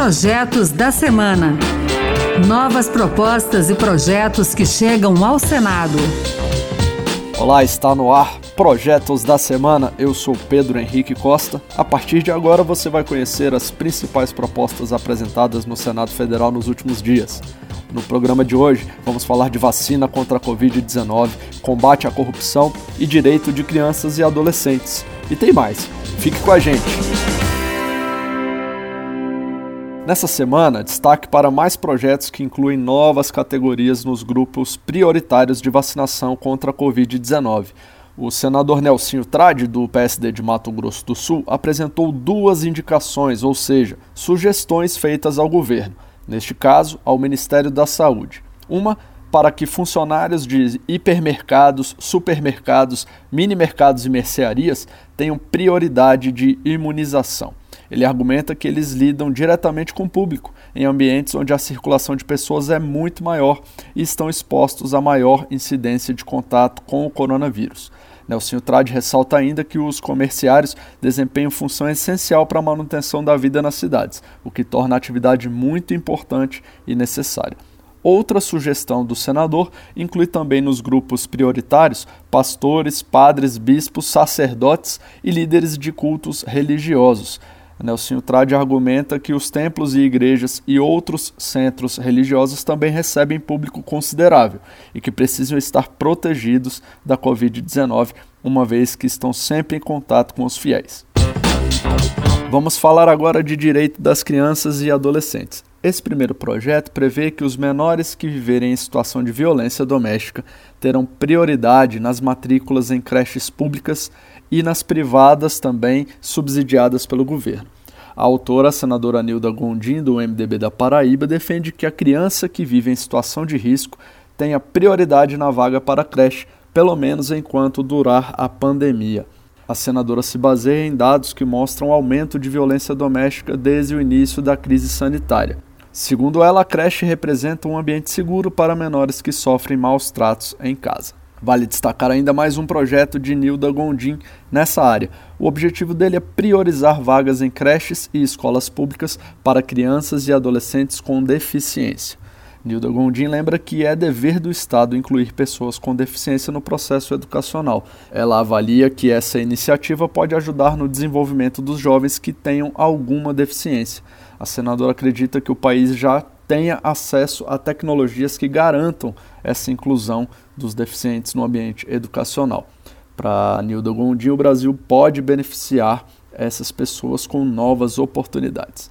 Projetos da Semana. Novas propostas e projetos que chegam ao Senado. Olá, está no ar Projetos da Semana. Eu sou Pedro Henrique Costa. A partir de agora você vai conhecer as principais propostas apresentadas no Senado Federal nos últimos dias. No programa de hoje, vamos falar de vacina contra a Covid-19, combate à corrupção e direito de crianças e adolescentes. E tem mais. Fique com a gente. Nessa semana, destaque para mais projetos que incluem novas categorias nos grupos prioritários de vacinação contra a Covid-19. O senador Nelsinho Trade, do PSD de Mato Grosso do Sul, apresentou duas indicações, ou seja, sugestões feitas ao governo neste caso, ao Ministério da Saúde. Uma para que funcionários de hipermercados, supermercados, mini-mercados e mercearias tenham prioridade de imunização. Ele argumenta que eles lidam diretamente com o público, em ambientes onde a circulação de pessoas é muito maior e estão expostos a maior incidência de contato com o coronavírus. Nelson Trade ressalta ainda que os comerciários desempenham função essencial para a manutenção da vida nas cidades, o que torna a atividade muito importante e necessária. Outra sugestão do senador inclui também nos grupos prioritários pastores, padres, bispos, sacerdotes e líderes de cultos religiosos. Nelson Trade argumenta que os templos e igrejas e outros centros religiosos também recebem público considerável e que precisam estar protegidos da Covid-19, uma vez que estão sempre em contato com os fiéis. Vamos falar agora de direito das crianças e adolescentes. Esse primeiro projeto prevê que os menores que viverem em situação de violência doméstica terão prioridade nas matrículas em creches públicas e nas privadas também subsidiadas pelo governo. A autora, a senadora Nilda Gondim, do MDB da Paraíba, defende que a criança que vive em situação de risco tenha prioridade na vaga para a creche, pelo menos enquanto durar a pandemia. A senadora se baseia em dados que mostram aumento de violência doméstica desde o início da crise sanitária. Segundo ela, a creche representa um ambiente seguro para menores que sofrem maus tratos em casa. Vale destacar ainda mais um projeto de Nilda Gondim nessa área. O objetivo dele é priorizar vagas em creches e escolas públicas para crianças e adolescentes com deficiência. Nilda Gondim lembra que é dever do Estado incluir pessoas com deficiência no processo educacional. Ela avalia que essa iniciativa pode ajudar no desenvolvimento dos jovens que tenham alguma deficiência. A senadora acredita que o país já tenha acesso a tecnologias que garantam essa inclusão dos deficientes no ambiente educacional. Para Nilda Gondim, o Brasil pode beneficiar essas pessoas com novas oportunidades.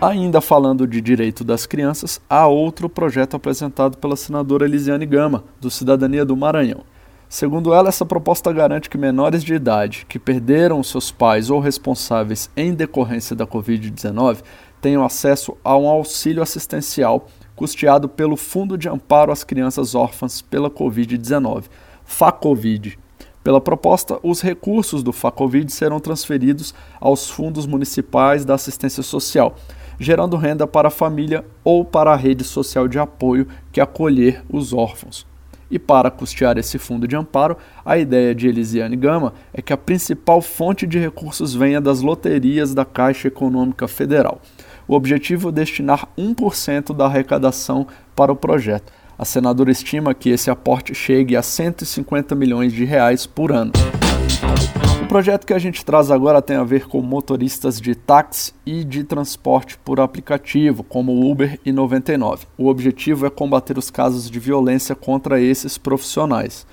Ainda falando de direito das crianças, há outro projeto apresentado pela senadora Elisiane Gama, do Cidadania do Maranhão. Segundo ela, essa proposta garante que menores de idade que perderam seus pais ou responsáveis em decorrência da Covid-19 tenham acesso a um auxílio assistencial custeado pelo Fundo de Amparo às Crianças Órfãs pela Covid-19, FACOVID. Pela proposta, os recursos do FACOVID serão transferidos aos fundos municipais da assistência social, gerando renda para a família ou para a rede social de apoio que acolher os órfãos. E para custear esse fundo de amparo, a ideia de Elisiane Gama é que a principal fonte de recursos venha das loterias da Caixa Econômica Federal. O objetivo é destinar 1% da arrecadação para o projeto. A senadora estima que esse aporte chegue a 150 milhões de reais por ano. O projeto que a gente traz agora tem a ver com motoristas de táxi e de transporte por aplicativo, como Uber e 99. O objetivo é combater os casos de violência contra esses profissionais.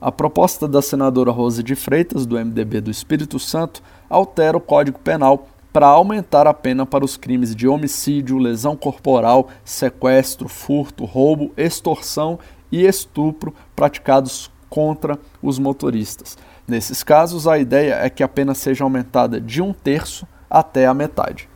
A proposta da senadora Rose de Freitas, do MDB do Espírito Santo, altera o Código Penal para aumentar a pena para os crimes de homicídio, lesão corporal, sequestro, furto, roubo, extorsão e estupro praticados contra os motoristas. Nesses casos, a ideia é que a pena seja aumentada de um terço até a metade.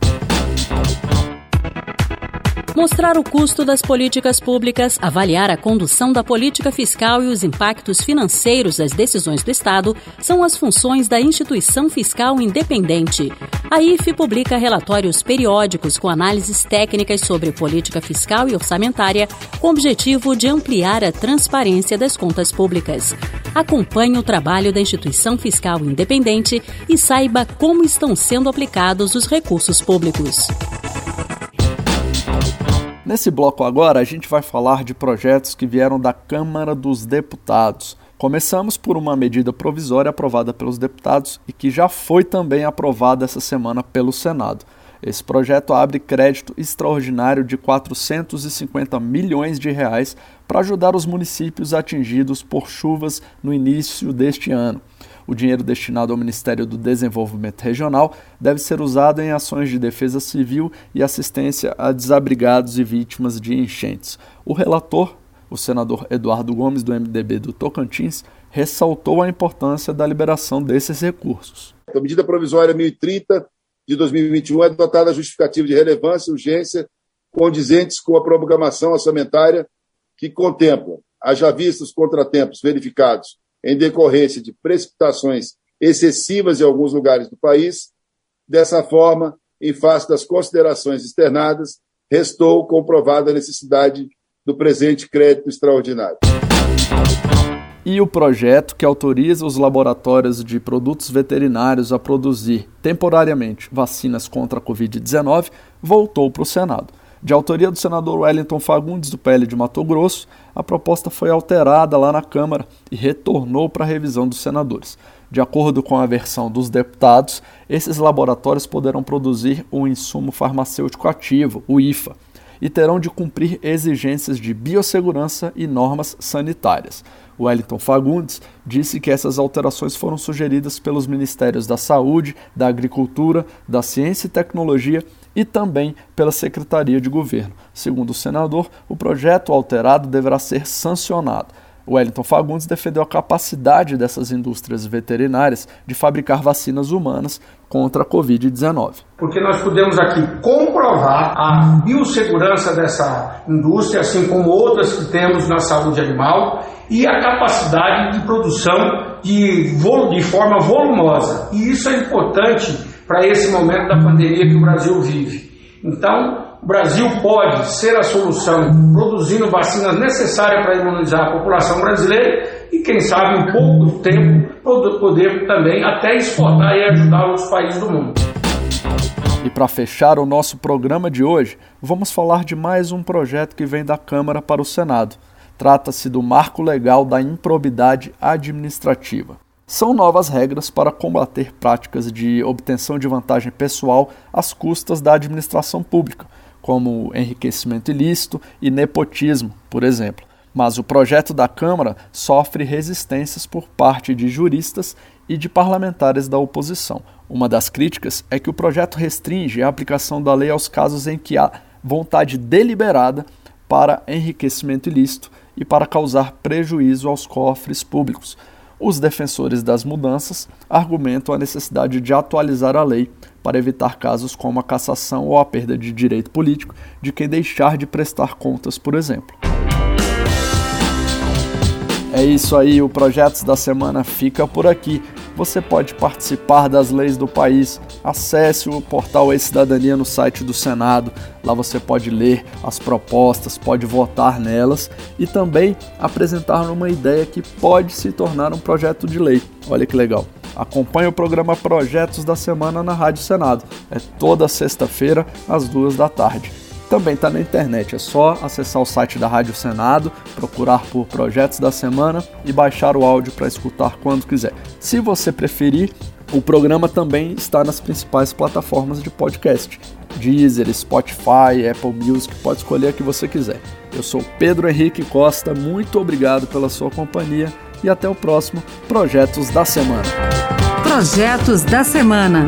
Mostrar o custo das políticas públicas, avaliar a condução da política fiscal e os impactos financeiros das decisões do Estado são as funções da instituição fiscal independente. A IFE publica relatórios periódicos com análises técnicas sobre política fiscal e orçamentária, com o objetivo de ampliar a transparência das contas públicas. Acompanhe o trabalho da instituição fiscal independente e saiba como estão sendo aplicados os recursos públicos. Nesse bloco agora, a gente vai falar de projetos que vieram da Câmara dos Deputados. Começamos por uma medida provisória aprovada pelos deputados e que já foi também aprovada essa semana pelo Senado. Esse projeto abre crédito extraordinário de 450 milhões de reais para ajudar os municípios atingidos por chuvas no início deste ano. O dinheiro destinado ao Ministério do Desenvolvimento Regional deve ser usado em ações de defesa civil e assistência a desabrigados e vítimas de enchentes. O relator, o senador Eduardo Gomes, do MDB do Tocantins, ressaltou a importância da liberação desses recursos. A medida provisória 1030 de 2021 é dotada justificativa de relevância e urgência condizentes com a programação orçamentária que contempla, haja vista os contratempos verificados em decorrência de precipitações excessivas em alguns lugares do país. Dessa forma, em face das considerações externadas, restou comprovada a necessidade do presente crédito extraordinário. E o projeto que autoriza os laboratórios de produtos veterinários a produzir temporariamente vacinas contra a Covid-19 voltou para o Senado. De autoria do senador Wellington Fagundes, do PL de Mato Grosso, a proposta foi alterada lá na Câmara e retornou para a revisão dos senadores. De acordo com a versão dos deputados, esses laboratórios poderão produzir um insumo farmacêutico ativo, o IFA, e terão de cumprir exigências de biossegurança e normas sanitárias. Wellington Fagundes disse que essas alterações foram sugeridas pelos Ministérios da Saúde, da Agricultura, da Ciência e Tecnologia e também pela Secretaria de Governo. Segundo o senador, o projeto alterado deverá ser sancionado. Wellington Fagundes defendeu a capacidade dessas indústrias veterinárias de fabricar vacinas humanas contra a Covid-19. Porque nós podemos aqui comprovar a biossegurança dessa indústria, assim como outras que temos na saúde animal, e a capacidade de produção de, de forma volumosa. E isso é importante para esse momento da pandemia que o Brasil vive. Então, o Brasil pode ser a solução, produzindo vacinas necessárias para imunizar a população brasileira e, quem sabe, em pouco tempo, poder também até exportar e ajudar outros países do mundo. E para fechar o nosso programa de hoje, vamos falar de mais um projeto que vem da Câmara para o Senado. Trata-se do Marco Legal da Improbidade Administrativa. São novas regras para combater práticas de obtenção de vantagem pessoal às custas da administração pública, como enriquecimento ilícito e nepotismo, por exemplo. Mas o projeto da Câmara sofre resistências por parte de juristas e de parlamentares da oposição. Uma das críticas é que o projeto restringe a aplicação da lei aos casos em que há vontade deliberada para enriquecimento ilícito e para causar prejuízo aos cofres públicos os defensores das mudanças argumentam a necessidade de atualizar a lei para evitar casos como a cassação ou a perda de direito político de quem deixar de prestar contas, por exemplo. É isso aí, o Projetos da Semana fica por aqui você pode participar das leis do país. Acesse o portal E-Cidadania no site do Senado. Lá você pode ler as propostas, pode votar nelas e também apresentar uma ideia que pode se tornar um projeto de lei. Olha que legal. Acompanhe o programa Projetos da Semana na Rádio Senado. É toda sexta-feira, às duas da tarde também está na internet. É só acessar o site da Rádio Senado, procurar por Projetos da Semana e baixar o áudio para escutar quando quiser. Se você preferir, o programa também está nas principais plataformas de podcast: Deezer, Spotify, Apple Music, pode escolher a que você quiser. Eu sou Pedro Henrique Costa, muito obrigado pela sua companhia e até o próximo Projetos da Semana. Projetos da Semana.